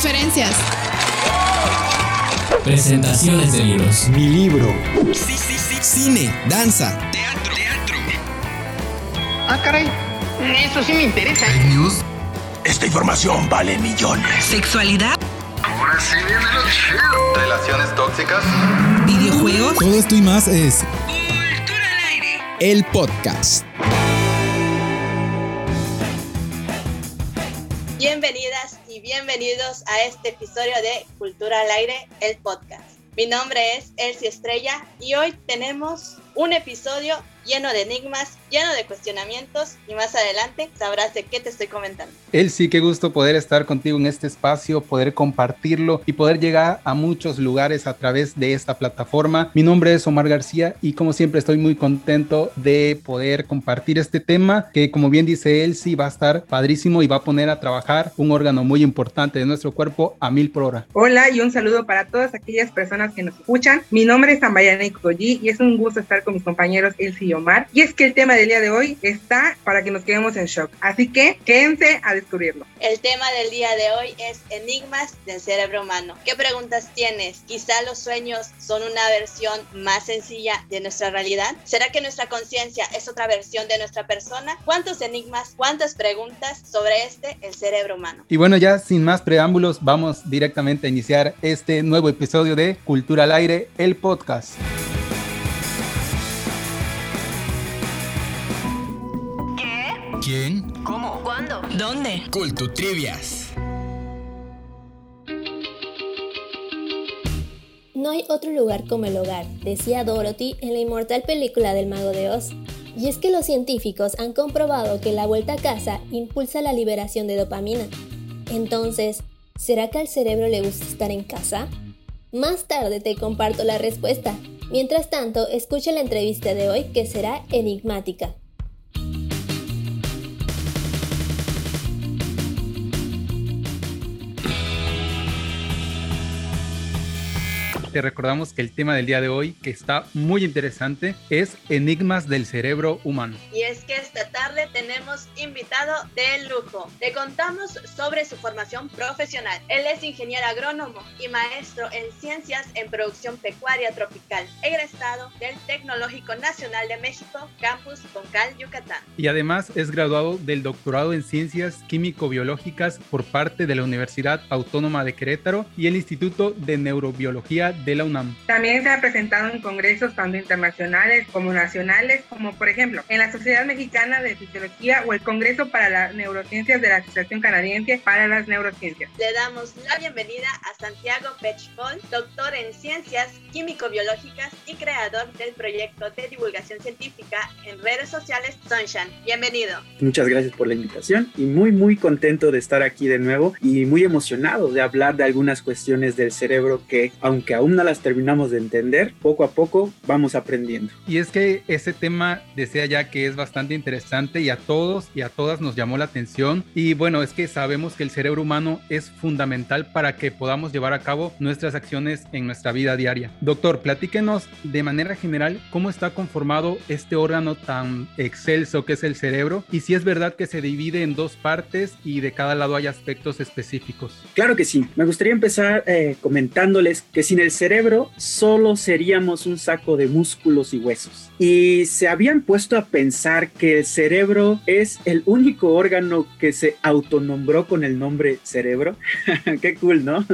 conferencias. Presentaciones de libros. Mi libro. Sí, sí, sí. Cine, danza, teatro, teatro. Ah, caray. Eso sí me interesa. News. Esta información vale millones. Sexualidad. Ahora sí viene lo chido. Relaciones tóxicas. Videojuegos. Todo esto y más es Cultura al aire. el podcast. Bienvenidos a este episodio de Cultura al Aire, el podcast. Mi nombre es Elsie Estrella y hoy tenemos un episodio lleno de enigmas, lleno de cuestionamientos y más adelante sabrás de qué te estoy comentando. Él sí, qué gusto poder estar contigo en este espacio, poder compartirlo y poder llegar a muchos lugares a través de esta plataforma. Mi nombre es Omar García y como siempre estoy muy contento de poder compartir este tema que como bien dice él sí va a estar padrísimo y va a poner a trabajar un órgano muy importante de nuestro cuerpo a mil por hora. Hola y un saludo para todas aquellas personas que nos escuchan. Mi nombre es Ambayana Ikoyi y es un gusto estar con mis compañeros Elsie y Omar. Y es que el tema del día de hoy está para que nos quedemos en shock. Así que quédense a descubrirlo. El tema del día de hoy es enigmas del cerebro humano. ¿Qué preguntas tienes? Quizá los sueños son una versión más sencilla de nuestra realidad. ¿Será que nuestra conciencia es otra versión de nuestra persona? ¿Cuántos enigmas, cuántas preguntas sobre este, el cerebro humano? Y bueno, ya sin más preámbulos, vamos directamente a iniciar este nuevo episodio de Cultura al Aire, el podcast. ¿Quién? ¿Cómo? ¿Cuándo? ¿Dónde? Cultu Trivias. No hay otro lugar como el hogar, decía Dorothy en la inmortal película del Mago de Oz. Y es que los científicos han comprobado que la vuelta a casa impulsa la liberación de dopamina. Entonces, ¿será que al cerebro le gusta estar en casa? Más tarde te comparto la respuesta. Mientras tanto, escucha la entrevista de hoy que será enigmática. Te recordamos que el tema del día de hoy, que está muy interesante, es enigmas del cerebro humano. Y es que esta tarde tenemos invitado de lujo. Te contamos sobre su formación profesional. Él es ingeniero agrónomo y maestro en ciencias en producción pecuaria tropical, egresado del Tecnológico Nacional de México, Campus Concal, Yucatán. Y además es graduado del doctorado en ciencias químico-biológicas por parte de la Universidad Autónoma de Querétaro y el Instituto de Neurobiología de la UNAM. También se ha presentado en congresos tanto internacionales como nacionales, como por ejemplo en la Sociedad Mexicana de Fisiología o el Congreso para las Neurociencias de la Asociación Canadiense para las Neurociencias. Le damos la bienvenida a Santiago Pechfol, doctor en ciencias químico-biológicas y creador del proyecto de divulgación científica en redes sociales Sunshine. Bienvenido. Muchas gracias por la invitación y muy muy contento de estar aquí de nuevo y muy emocionado de hablar de algunas cuestiones del cerebro que aunque aún no las terminamos de entender, poco a poco vamos aprendiendo. Y es que ese tema decía ya que es bastante interesante y a todos y a todas nos llamó la atención. Y bueno, es que sabemos que el cerebro humano es fundamental para que podamos llevar a cabo nuestras acciones en nuestra vida diaria. Doctor, platíquenos de manera general cómo está conformado este órgano tan excelso que es el cerebro y si es verdad que se divide en dos partes y de cada lado hay aspectos específicos. Claro que sí. Me gustaría empezar eh, comentándoles que sin el cerebro solo seríamos un saco de músculos y huesos. Y se habían puesto a pensar que el cerebro es el único órgano que se autonombró con el nombre cerebro. Qué cool, ¿no?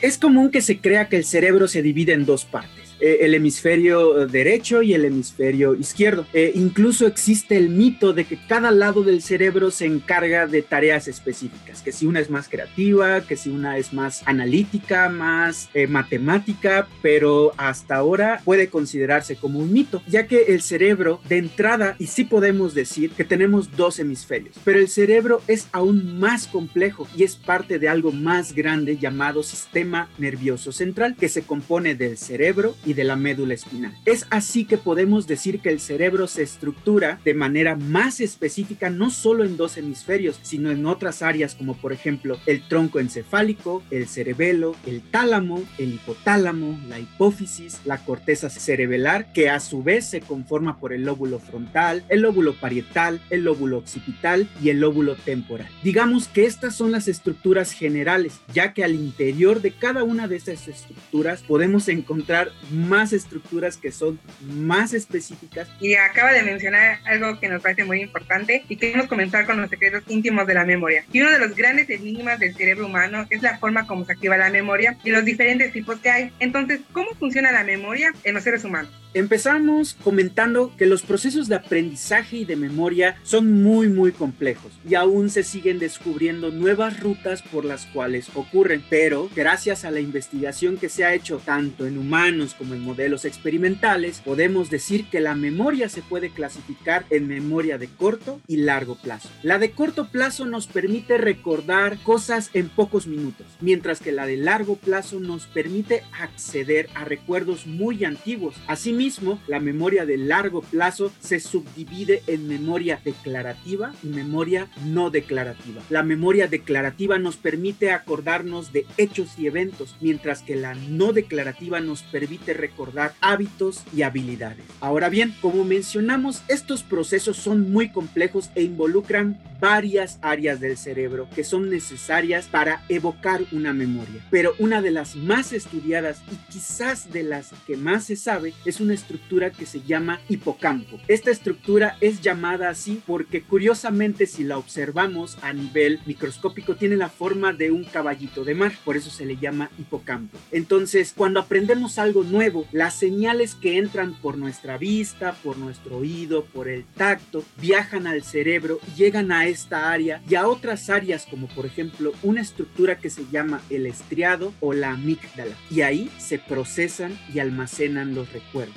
Es común que se crea que el cerebro se divide en dos partes el hemisferio derecho y el hemisferio izquierdo. Eh, incluso existe el mito de que cada lado del cerebro se encarga de tareas específicas, que si una es más creativa, que si una es más analítica, más eh, matemática, pero hasta ahora puede considerarse como un mito, ya que el cerebro de entrada, y sí podemos decir que tenemos dos hemisferios, pero el cerebro es aún más complejo y es parte de algo más grande llamado sistema nervioso central, que se compone del cerebro y de la médula espinal. Es así que podemos decir que el cerebro se estructura de manera más específica no solo en dos hemisferios, sino en otras áreas como por ejemplo el tronco encefálico, el cerebelo, el tálamo, el hipotálamo, la hipófisis, la corteza cerebelar, que a su vez se conforma por el lóbulo frontal, el lóbulo parietal, el lóbulo occipital y el lóbulo temporal. Digamos que estas son las estructuras generales, ya que al interior de cada una de estas estructuras podemos encontrar más estructuras que son más específicas. Y acaba de mencionar algo que nos parece muy importante y queremos comenzar con los secretos íntimos de la memoria. Y uno de los grandes enigmas del cerebro humano es la forma como se activa la memoria y los diferentes tipos que hay. Entonces, ¿cómo funciona la memoria en los seres humanos? Empezamos comentando que los procesos de aprendizaje y de memoria son muy muy complejos y aún se siguen descubriendo nuevas rutas por las cuales ocurren, pero gracias a la investigación que se ha hecho tanto en humanos como en modelos experimentales, podemos decir que la memoria se puede clasificar en memoria de corto y largo plazo. La de corto plazo nos permite recordar cosas en pocos minutos, mientras que la de largo plazo nos permite acceder a recuerdos muy antiguos. Asimismo, la memoria de largo plazo se subdivide en memoria declarativa y memoria no declarativa. La memoria declarativa nos permite acordarnos de hechos y eventos, mientras que la no declarativa nos permite recordar hábitos y habilidades. Ahora bien, como mencionamos, estos procesos son muy complejos e involucran varias áreas del cerebro que son necesarias para evocar una memoria. Pero una de las más estudiadas y quizás de las que más se sabe es una estructura que se llama hipocampo. Esta estructura es llamada así porque curiosamente si la observamos a nivel microscópico tiene la forma de un caballito de mar, por eso se le llama hipocampo. Entonces, cuando aprendemos algo nuevo, las señales que entran por nuestra vista, por nuestro oído, por el tacto, viajan al cerebro llegan a esta área y a otras áreas como por ejemplo una estructura que se llama el estriado o la amígdala y ahí se procesan y almacenan los recuerdos.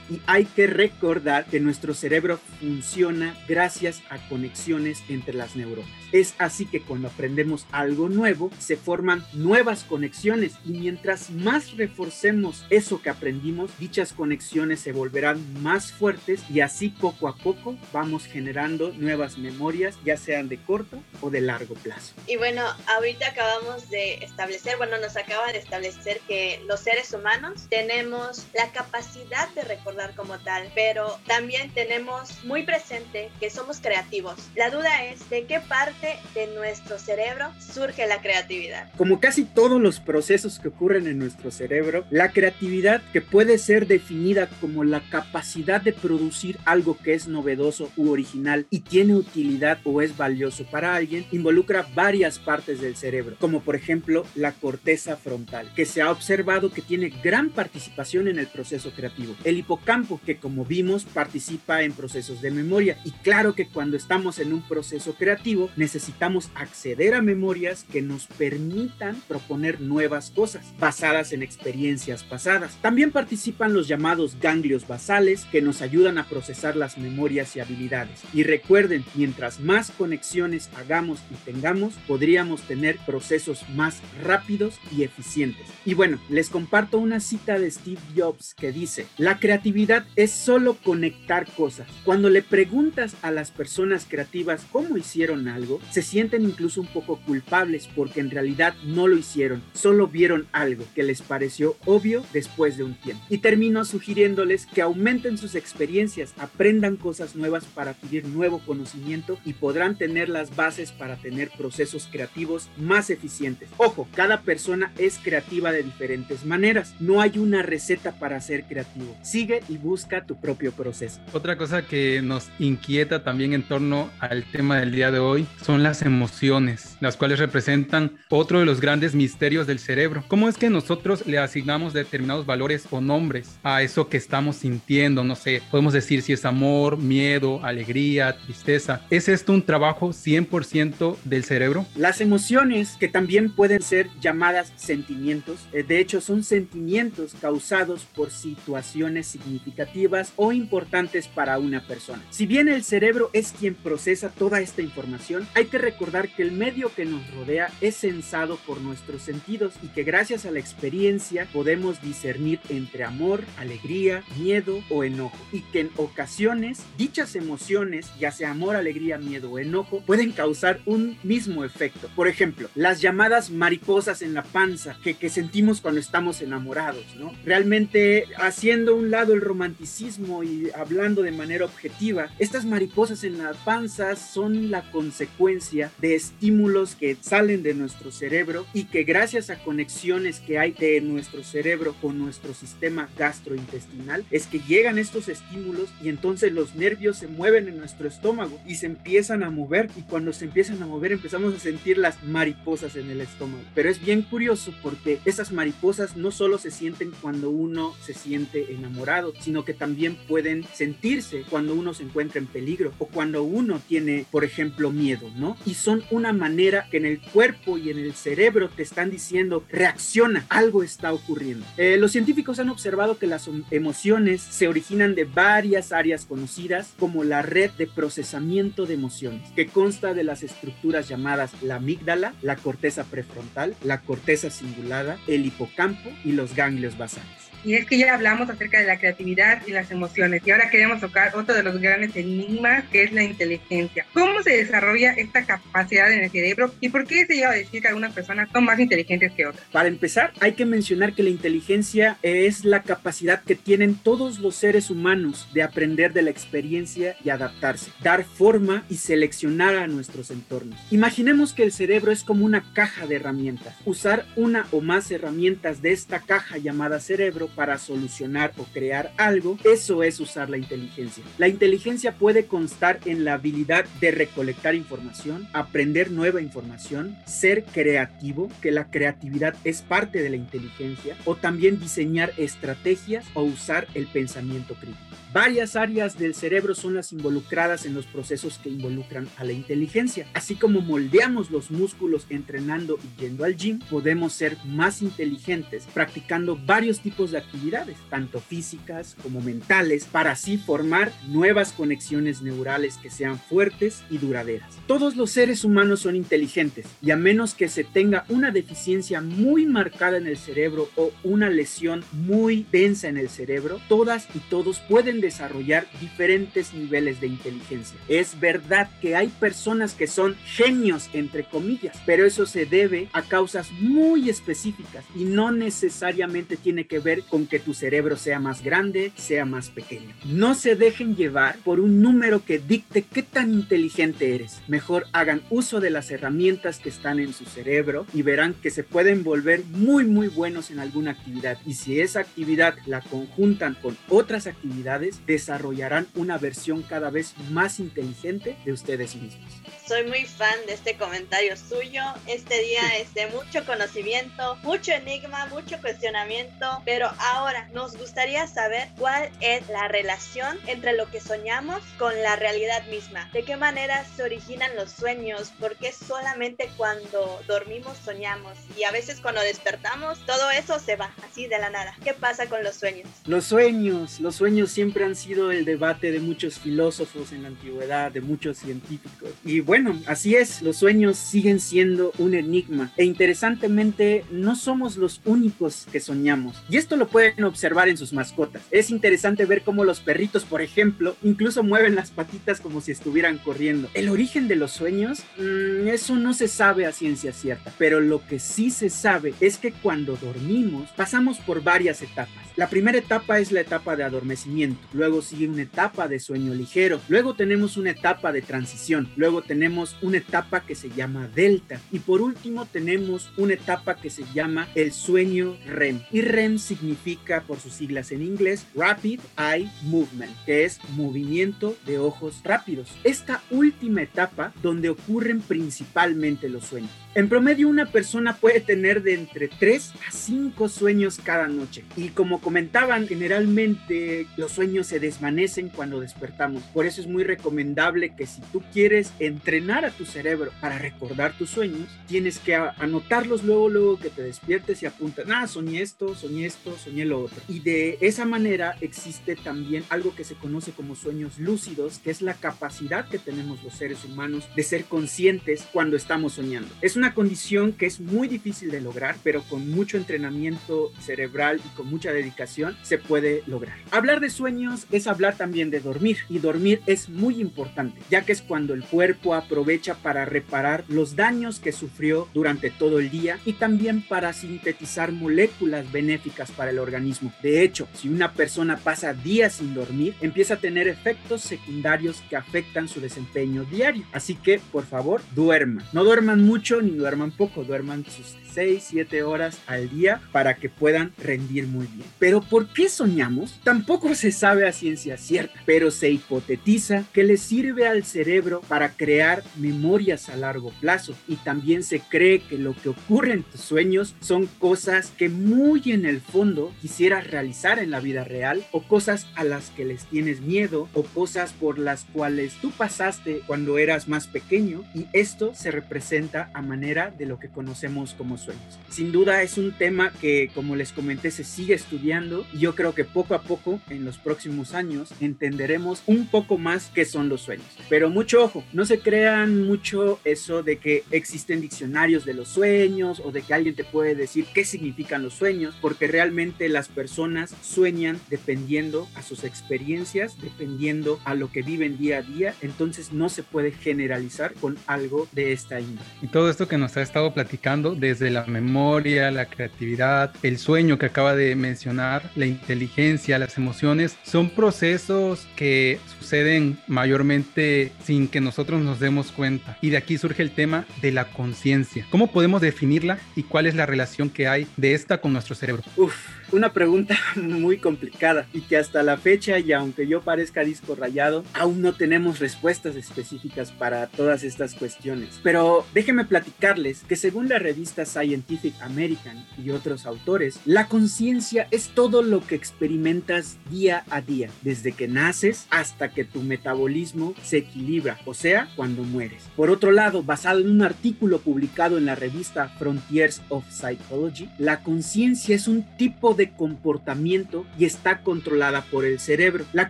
Y hay que recordar que nuestro cerebro funciona gracias a conexiones entre las neuronas. Es así que cuando aprendemos algo nuevo, se forman nuevas conexiones y mientras más reforcemos eso que aprendimos, dichas conexiones se volverán más fuertes y así poco a poco vamos generando nuevas memorias, ya sean de corto o de largo plazo. Y bueno, ahorita acabamos de establecer, bueno, nos acaba de establecer que los seres humanos tenemos la capacidad de recordar como tal, pero también tenemos muy presente que somos creativos. La duda es de qué parte de nuestro cerebro surge la creatividad. Como casi todos los procesos que ocurren en nuestro cerebro, la creatividad que puede ser definida como la capacidad de producir algo que es novedoso u original y tiene utilidad o es valioso para alguien, involucra varias partes del cerebro, como por ejemplo la corteza frontal, que se ha observado que tiene gran participación en el proceso creativo. El hipocampo, que como vimos participa en procesos de memoria. Y claro que cuando estamos en un proceso creativo, necesitamos acceder a memorias que nos permitan proponer nuevas cosas basadas en experiencias pasadas. También participan los llamados ganglios basales que nos ayudan a procesar las memorias y habilidades. Y recuerden, mientras más conexiones hagamos y tengamos, podríamos tener procesos más rápidos y eficientes. Y bueno, les comparto una cita de Steve Jobs que dice, la creatividad es solo conectar cosas. Cuando le preguntas a las personas creativas cómo hicieron algo, se sienten incluso un poco culpables porque en realidad no lo hicieron, solo vieron algo que les pareció obvio después de un tiempo. Y termino sugiriéndoles que aumenten sus experiencias, aprendan cosas nuevas para adquirir nuevo conocimiento y podrán tener las bases para tener procesos creativos más eficientes. Ojo, cada persona es creativa de diferentes maneras, no hay una receta para ser creativo. Sigue y busca tu propio proceso. Otra cosa que nos inquieta también en torno al tema del día de hoy son las emociones, las cuales representan otro de los grandes misterios del cerebro. ¿Cómo es que nosotros le asignamos determinados valores o nombres a eso que estamos sintiendo? No sé, podemos decir si es amor, miedo, alegría, tristeza. ¿Es esto un trabajo 100% del cerebro? Las emociones, que también pueden ser llamadas sentimientos, eh, de hecho son sentimientos causados por situaciones significativas significativas o importantes para una persona. Si bien el cerebro es quien procesa toda esta información, hay que recordar que el medio que nos rodea es sensado por nuestros sentidos y que gracias a la experiencia podemos discernir entre amor, alegría, miedo o enojo y que en ocasiones dichas emociones, ya sea amor, alegría, miedo o enojo, pueden causar un mismo efecto. Por ejemplo, las llamadas mariposas en la panza que, sentimos cuando estamos enamorados, ¿no? Realmente haciendo un lado el romanticismo y hablando de manera objetiva, estas mariposas en la panza son la consecuencia de estímulos que salen de nuestro cerebro y que gracias a conexiones que hay de nuestro cerebro con nuestro sistema gastrointestinal es que llegan estos estímulos y entonces los nervios se mueven en nuestro estómago y se empiezan a mover y cuando se empiezan a mover empezamos a sentir las mariposas en el estómago. Pero es bien curioso porque esas mariposas no solo se sienten cuando uno se siente enamorado, sino que también pueden sentirse cuando uno se encuentra en peligro o cuando uno tiene, por ejemplo, miedo, ¿no? Y son una manera que en el cuerpo y en el cerebro te están diciendo, reacciona, algo está ocurriendo. Eh, los científicos han observado que las emociones se originan de varias áreas conocidas como la red de procesamiento de emociones, que consta de las estructuras llamadas la amígdala, la corteza prefrontal, la corteza cingulada, el hipocampo y los ganglios basales. Y es que ya hablamos acerca de la creatividad y las emociones. Y ahora queremos tocar otro de los grandes enigmas, que es la inteligencia. ¿Cómo se desarrolla esta capacidad en el cerebro y por qué se llega a decir que algunas personas son más inteligentes que otras? Para empezar, hay que mencionar que la inteligencia es la capacidad que tienen todos los seres humanos de aprender de la experiencia y adaptarse, dar forma y seleccionar a nuestros entornos. Imaginemos que el cerebro es como una caja de herramientas. Usar una o más herramientas de esta caja llamada cerebro para solucionar o crear algo, eso es usar la inteligencia. La inteligencia puede constar en la habilidad de recolectar información, aprender nueva información, ser creativo, que la creatividad es parte de la inteligencia, o también diseñar estrategias o usar el pensamiento crítico. Varias áreas del cerebro son las involucradas en los procesos que involucran a la inteligencia. Así como moldeamos los músculos entrenando y yendo al gym, podemos ser más inteligentes practicando varios tipos de actividades, tanto físicas como mentales, para así formar nuevas conexiones neurales que sean fuertes y duraderas. Todos los seres humanos son inteligentes y a menos que se tenga una deficiencia muy marcada en el cerebro o una lesión muy densa en el cerebro, todas y todos pueden desarrollar diferentes niveles de inteligencia. Es verdad que hay personas que son genios, entre comillas, pero eso se debe a causas muy específicas y no necesariamente tiene que ver con que tu cerebro sea más grande, sea más pequeño. No se dejen llevar por un número que dicte qué tan inteligente eres. Mejor hagan uso de las herramientas que están en su cerebro y verán que se pueden volver muy muy buenos en alguna actividad. Y si esa actividad la conjuntan con otras actividades, desarrollarán una versión cada vez más inteligente de ustedes mismos. Soy muy fan de este comentario suyo. Este día es de mucho conocimiento, mucho enigma, mucho cuestionamiento, pero ahora nos gustaría saber cuál es la relación entre lo que soñamos con la realidad misma. ¿De qué manera se originan los sueños? ¿Por qué solamente cuando dormimos soñamos? Y a veces cuando despertamos, todo eso se va así de la nada. ¿Qué pasa con los sueños? Los sueños, los sueños siempre han sido el debate de muchos filósofos en la antigüedad, de muchos científicos. Y bueno, así es, los sueños siguen siendo un enigma e interesantemente no somos los únicos que soñamos. Y esto lo pueden observar en sus mascotas. Es interesante ver cómo los perritos, por ejemplo, incluso mueven las patitas como si estuvieran corriendo. El origen de los sueños, mmm, eso no se sabe a ciencia cierta, pero lo que sí se sabe es que cuando dormimos pasamos por varias etapas. La primera etapa es la etapa de adormecimiento, luego sigue una etapa de sueño ligero, luego tenemos una etapa de transición, luego tenemos una etapa que se llama delta y por último tenemos una etapa que se llama el sueño REM. Y REM significa por sus siglas en inglés Rapid Eye Movement, que es movimiento de ojos rápidos. Esta última etapa donde ocurren principalmente los sueños. En promedio una persona puede tener de entre 3 a 5 sueños cada noche y como comentaban, generalmente los sueños se desvanecen cuando despertamos. Por eso es muy recomendable que si tú quieres entrenar a tu cerebro para recordar tus sueños, tienes que anotarlos luego, luego que te despiertes y apuntas, ah, soñé esto, soñé esto, soñé lo otro. Y de esa manera existe también algo que se conoce como sueños lúcidos, que es la capacidad que tenemos los seres humanos de ser conscientes cuando estamos soñando. Es una condición que es muy difícil de lograr, pero con mucho entrenamiento cerebral y con mucha dedicación se puede lograr. Hablar de sueños es hablar también de dormir y dormir es muy importante, ya que es cuando el cuerpo aprovecha para reparar los daños que sufrió durante todo el día y también para sintetizar moléculas benéficas para el organismo. De hecho, si una persona pasa días sin dormir, empieza a tener efectos secundarios que afectan su desempeño diario. Así que, por favor, duerman. No duerman mucho ni duerman poco, duerman sus 6, 7 horas al día para que puedan rendir muy bien. Pero ¿por qué soñamos? Tampoco se sabe a ciencia cierta, pero se hipotetiza que le sirve al cerebro para crear memorias a largo plazo y también se cree que lo que ocurre en tus sueños son cosas que muy en el fondo quisieras realizar en la vida real o cosas a las que les tienes miedo o cosas por las cuales tú pasaste cuando eras más pequeño y esto se representa a manera de lo que conocemos como sueños. Sin duda es un tema que, como les comenté, se sigue estudiando y yo creo que poco a poco, en los próximos años, entenderemos un poco más qué son los sueños. Pero mucho ojo, no se crean mucho eso de que existen diccionarios de los sueños o de que alguien te puede decir qué significan los sueños, porque realmente las personas sueñan dependiendo a sus experiencias, dependiendo a lo que viven día a día, entonces no se puede generalizar con algo de esta índole. Y todo esto que nos ha estado platicando desde la memoria, la creatividad, el sueño que acaba de mencionar, la inteligencia, las emociones, son procesos que suceden mayormente sin que nosotros nos demos cuenta. Y de aquí surge el tema de la conciencia. ¿Cómo podemos definirla y cuál es la relación que hay de esta con nuestro cerebro? Uf, una pregunta muy complicada y que hasta la fecha, y aunque yo parezca disco rayado, aún no tenemos respuestas específicas para todas estas cuestiones. Pero déjenme platicarles que según la revista Scientific American y otros autores, la conciencia es todo lo que experimentas día a día, desde que naces hasta que tu metabolismo se equilibra, o sea, cuando mueres. Por otro lado, basado en un artículo publicado en la revista Frontiers of Psychology, la conciencia es un tipo de comportamiento y está controlada por el cerebro. La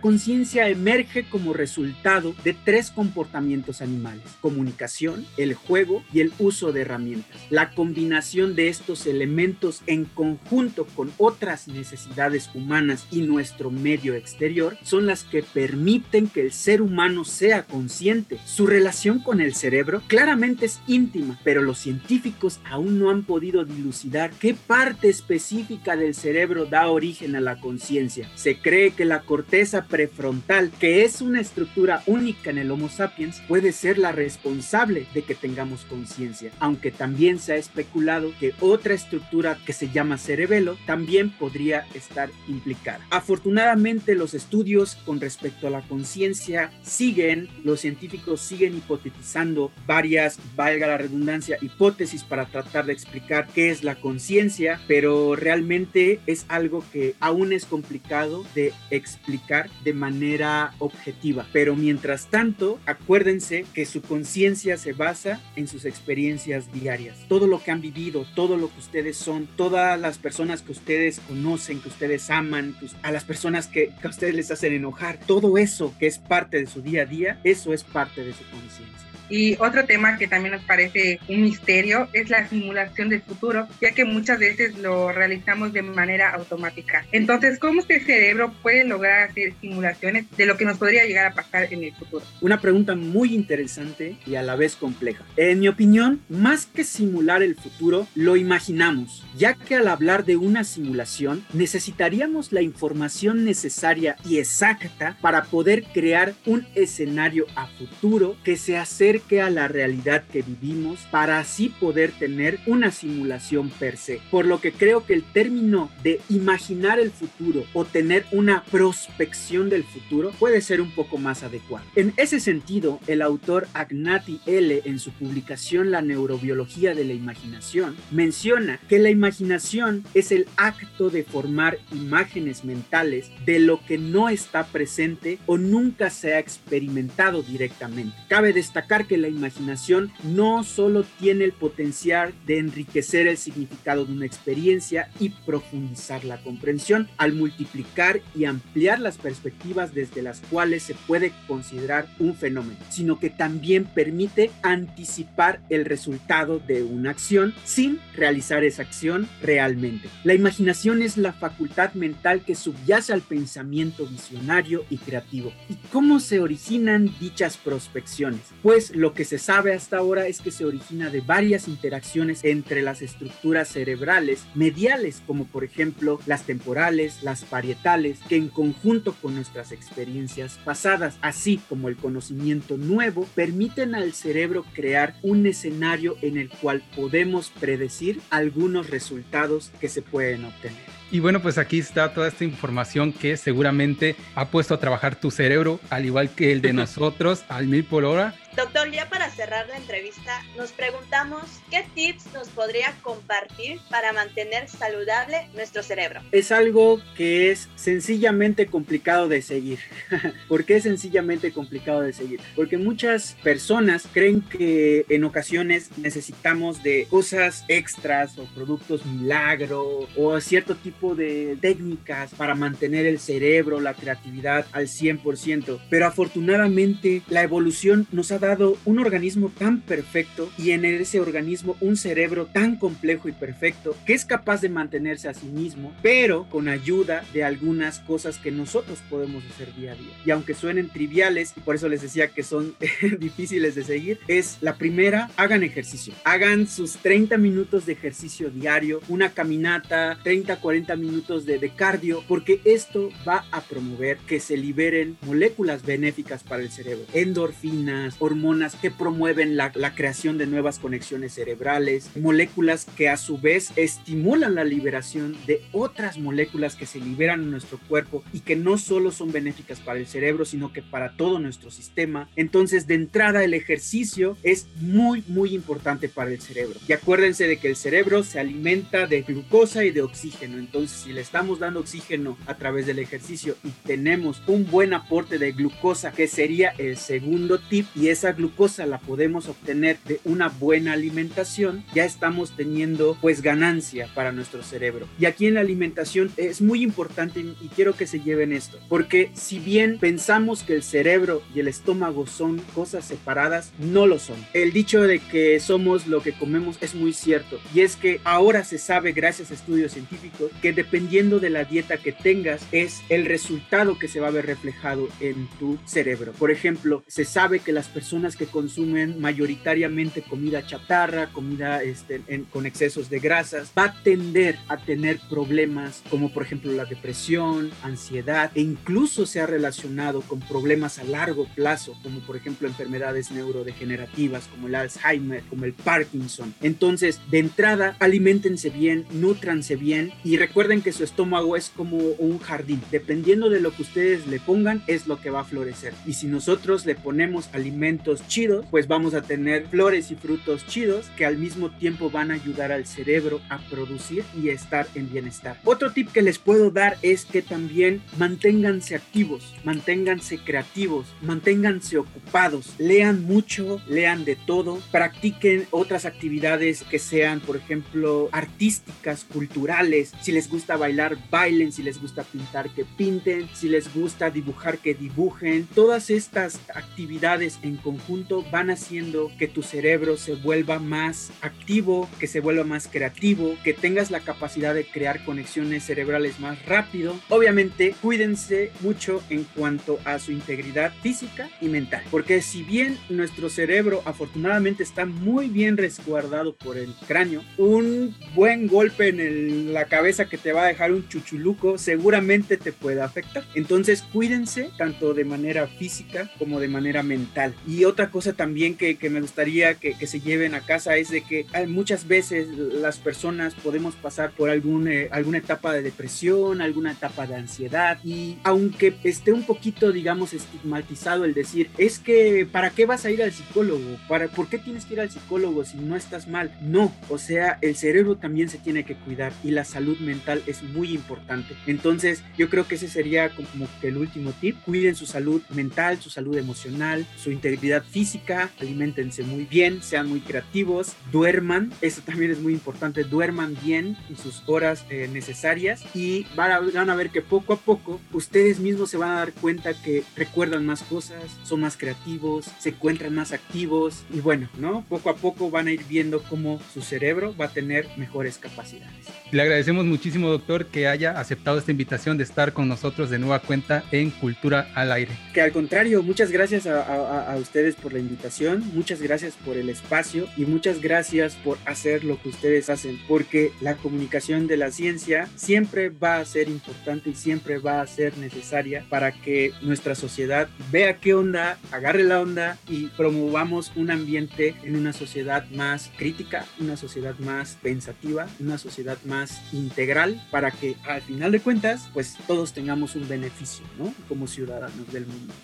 conciencia emerge como resultado de tres comportamientos animales, comunicación, el juego y el uso de herramientas. La combinación de estos elementos en conjunto con otras necesidades humanas y nuestro medio exterior son las que permiten que el ser humano sea consciente. Su relación con el cerebro claramente es íntima, pero los científicos aún no han podido dilucidar qué parte específica del cerebro da origen a la conciencia. Se cree que la corteza prefrontal, que es una estructura única en el Homo sapiens, puede ser la responsable de que tengamos conciencia, aunque también se ha especulado que otra estructura que se llama cerebelo también podría estar implicada. Afortunadamente los estudios con respecto a la conciencia siguen, los científicos siguen hipotetizando varias, valga la redundancia, hipótesis para tratar de explicar qué es la conciencia, pero realmente es algo que aún es complicado de explicar de manera objetiva. Pero mientras tanto, acuérdense que su conciencia se basa en sus experiencias diarias. Todo lo que han vivido, todo lo que ustedes son, todas las personas que ustedes conocen, que ustedes aman, a las personas que, que a ustedes les hacen enojar, todo eso que es parte de su día a día, eso es parte de su conciencia. Y otro tema que también nos parece un misterio es la simulación del futuro, ya que muchas veces lo realizamos de manera automática. Entonces, ¿cómo este cerebro puede lograr hacer simulaciones de lo que nos podría llegar a pasar en el futuro? Una pregunta muy interesante y a la vez compleja. En mi opinión, más que simular el futuro, lo imaginamos, ya que al hablar de una simulación necesitaríamos la información necesaria y exacta para poder crear un escenario a futuro que se acerque acerque a la realidad que vivimos para así poder tener una simulación per se. Por lo que creo que el término de imaginar el futuro o tener una prospección del futuro puede ser un poco más adecuado. En ese sentido, el autor Agnati L. en su publicación La neurobiología de la imaginación menciona que la imaginación es el acto de formar imágenes mentales de lo que no está presente o nunca se ha experimentado directamente. Cabe destacar que la imaginación no solo tiene el potencial de enriquecer el significado de una experiencia y profundizar la comprensión al multiplicar y ampliar las perspectivas desde las cuales se puede considerar un fenómeno, sino que también permite anticipar el resultado de una acción sin realizar esa acción realmente. La imaginación es la facultad mental que subyace al pensamiento visionario y creativo. ¿Y cómo se originan dichas prospecciones? Pues lo que se sabe hasta ahora es que se origina de varias interacciones entre las estructuras cerebrales mediales, como por ejemplo las temporales, las parietales, que en conjunto con nuestras experiencias pasadas, así como el conocimiento nuevo, permiten al cerebro crear un escenario en el cual podemos predecir algunos resultados que se pueden obtener. Y bueno, pues aquí está toda esta información que seguramente ha puesto a trabajar tu cerebro, al igual que el de nosotros, al mil por hora. Doctor, ya para cerrar la entrevista, nos preguntamos qué tips nos podría compartir para mantener saludable nuestro cerebro. Es algo que es sencillamente complicado de seguir. ¿Por qué es sencillamente complicado de seguir? Porque muchas personas creen que en ocasiones necesitamos de cosas extras o productos milagro o cierto tipo de técnicas para mantener el cerebro, la creatividad al 100%. Pero afortunadamente la evolución nos ha dado un organismo tan perfecto y en ese organismo un cerebro tan complejo y perfecto que es capaz de mantenerse a sí mismo, pero con ayuda de algunas cosas que nosotros podemos hacer día a día. Y aunque suenen triviales, y por eso les decía que son difíciles de seguir, es la primera, hagan ejercicio. Hagan sus 30 minutos de ejercicio diario, una caminata, 30, 40 minutos de, de cardio, porque esto va a promover que se liberen moléculas benéficas para el cerebro, endorfinas, hormonas que promueven la, creación de nuevas conexiones cerebrales, moléculas que a su vez estimulan la liberación de otras moléculas que se liberan en nuestro cuerpo y que no solo son benéficas para el cerebro, sino que para todo nuestro sistema. Entonces, de entrada, el ejercicio es muy, muy importante para el cerebro. Y acuérdense de que el cerebro se alimenta de glucosa y de oxígeno. Entonces, si le estamos dando oxígeno a través del ejercicio y tenemos un buen aporte de glucosa, que sería el segundo tip, y es esa glucosa la podemos obtener de una buena alimentación, ya estamos teniendo pues ganancia para nuestro cerebro. Y aquí en la alimentación es muy importante y quiero que se lleven esto, porque si bien pensamos que el cerebro y el estómago son cosas separadas, no lo son. El dicho de que somos lo que comemos es muy cierto y es que ahora se sabe gracias a estudios científicos que dependiendo de la dieta que tengas es el resultado que se va a ver reflejado en tu cerebro. Por ejemplo, se sabe que las personas personas que consumen mayoritariamente comida chatarra, comida este, en, con excesos de grasas, va a tender a tener problemas como por ejemplo la depresión, ansiedad e incluso se ha relacionado con problemas a largo plazo como por ejemplo enfermedades neurodegenerativas como el Alzheimer, como el Parkinson. Entonces, de entrada, alimentense bien, nutranse bien y recuerden que su estómago es como un jardín. Dependiendo de lo que ustedes le pongan, es lo que va a florecer. Y si nosotros le ponemos alimentos chidos, pues vamos a tener flores y frutos chidos que al mismo tiempo van a ayudar al cerebro a producir y estar en bienestar. Otro tip que les puedo dar es que también manténganse activos, manténganse creativos, manténganse ocupados, lean mucho, lean de todo, practiquen otras actividades que sean, por ejemplo, artísticas, culturales. Si les gusta bailar, bailen, si les gusta pintar, que pinten, si les gusta dibujar, que dibujen. Todas estas actividades en conjunto van haciendo que tu cerebro se vuelva más activo, que se vuelva más creativo, que tengas la capacidad de crear conexiones cerebrales más rápido. Obviamente, cuídense mucho en cuanto a su integridad física y mental, porque si bien nuestro cerebro afortunadamente está muy bien resguardado por el cráneo, un buen golpe en la cabeza que te va a dejar un chuchuluco seguramente te puede afectar. Entonces, cuídense tanto de manera física como de manera mental. Y otra cosa también que, que me gustaría que, que, se lleven a casa es de que hay muchas veces las personas podemos pasar por algún, eh, alguna etapa de depresión, alguna etapa de ansiedad y aunque esté un poquito, digamos, estigmatizado el decir, es que ¿para qué vas a ir al psicólogo? ¿Para, ¿Por qué tienes que ir al psicólogo si no estás mal? No, o sea, el cerebro también se tiene que cuidar y la salud mental es muy importante. Entonces, yo creo que ese sería como que el último tip. Cuiden su salud mental, su salud emocional, su integridad física, alimentense muy bien, sean muy creativos, duerman, eso también es muy importante, duerman bien en sus horas eh, necesarias y van a, van a ver que poco a poco ustedes mismos se van a dar cuenta que recuerdan más cosas, son más creativos, se encuentran más activos y bueno, ¿no? Poco a poco van a ir viendo cómo su cerebro va a tener mejores capacidades. Le agradecemos muchísimo, doctor, que haya aceptado esta invitación de estar con nosotros de nueva cuenta en Cultura al Aire. Que al contrario, muchas gracias a, a, a, ustedes por la invitación, muchas gracias por el espacio y muchas gracias por hacer lo que ustedes hacen, porque la comunicación de la ciencia siempre va a ser importante y siempre va a ser necesaria para que nuestra sociedad vea qué onda, agarre la onda y promovamos un ambiente en una sociedad más crítica, una sociedad más pensativa, una sociedad más integral para que al final de cuentas pues todos tengamos un beneficio ¿no? como ciudadanos del mundo.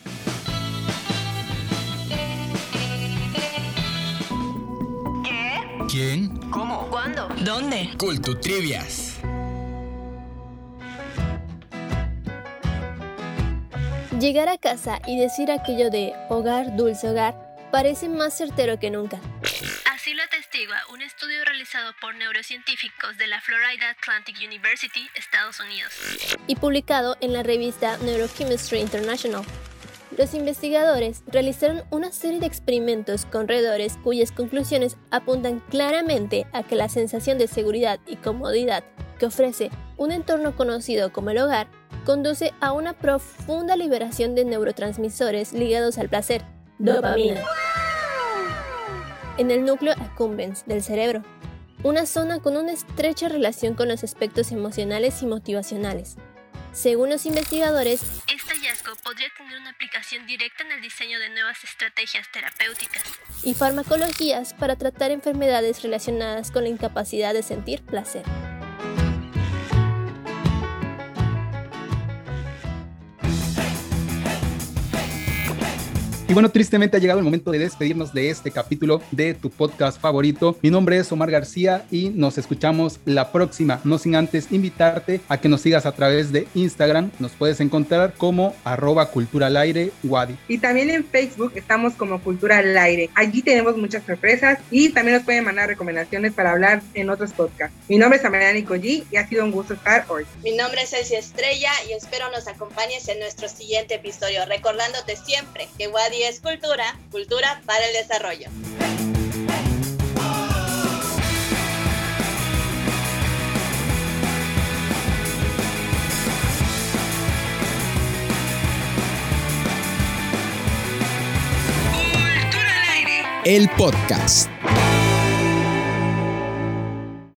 ¿Quién? ¿Cómo? ¿Cuándo? ¿Dónde? Cultutrivias. Llegar a casa y decir aquello de hogar, dulce hogar, parece más certero que nunca. Así lo atestigua un estudio realizado por neurocientíficos de la Florida Atlantic University, Estados Unidos, y publicado en la revista Neurochemistry International. Los investigadores realizaron una serie de experimentos con roedores cuyas conclusiones apuntan claramente a que la sensación de seguridad y comodidad que ofrece un entorno conocido como el hogar conduce a una profunda liberación de neurotransmisores ligados al placer, dopamina, en el núcleo accumbens del cerebro, una zona con una estrecha relación con los aspectos emocionales y motivacionales. Según los investigadores, hallazgo podría tener una aplicación directa en el diseño de nuevas estrategias terapéuticas y farmacologías para tratar enfermedades relacionadas con la incapacidad de sentir placer. Y bueno, tristemente ha llegado el momento de despedirnos de este capítulo de tu podcast favorito. Mi nombre es Omar García y nos escuchamos la próxima. No sin antes invitarte a que nos sigas a través de Instagram. Nos puedes encontrar como arroba cultura al aire Wadi. Y también en Facebook estamos como Cultura al Aire. Allí tenemos muchas sorpresas y también nos pueden mandar recomendaciones para hablar en otros podcasts. Mi nombre es Amayani Koji y ha sido un gusto estar hoy. Mi nombre es Elsie Estrella y espero nos acompañes en nuestro siguiente episodio, recordándote siempre que Wadi es cultura, cultura para el desarrollo. El podcast.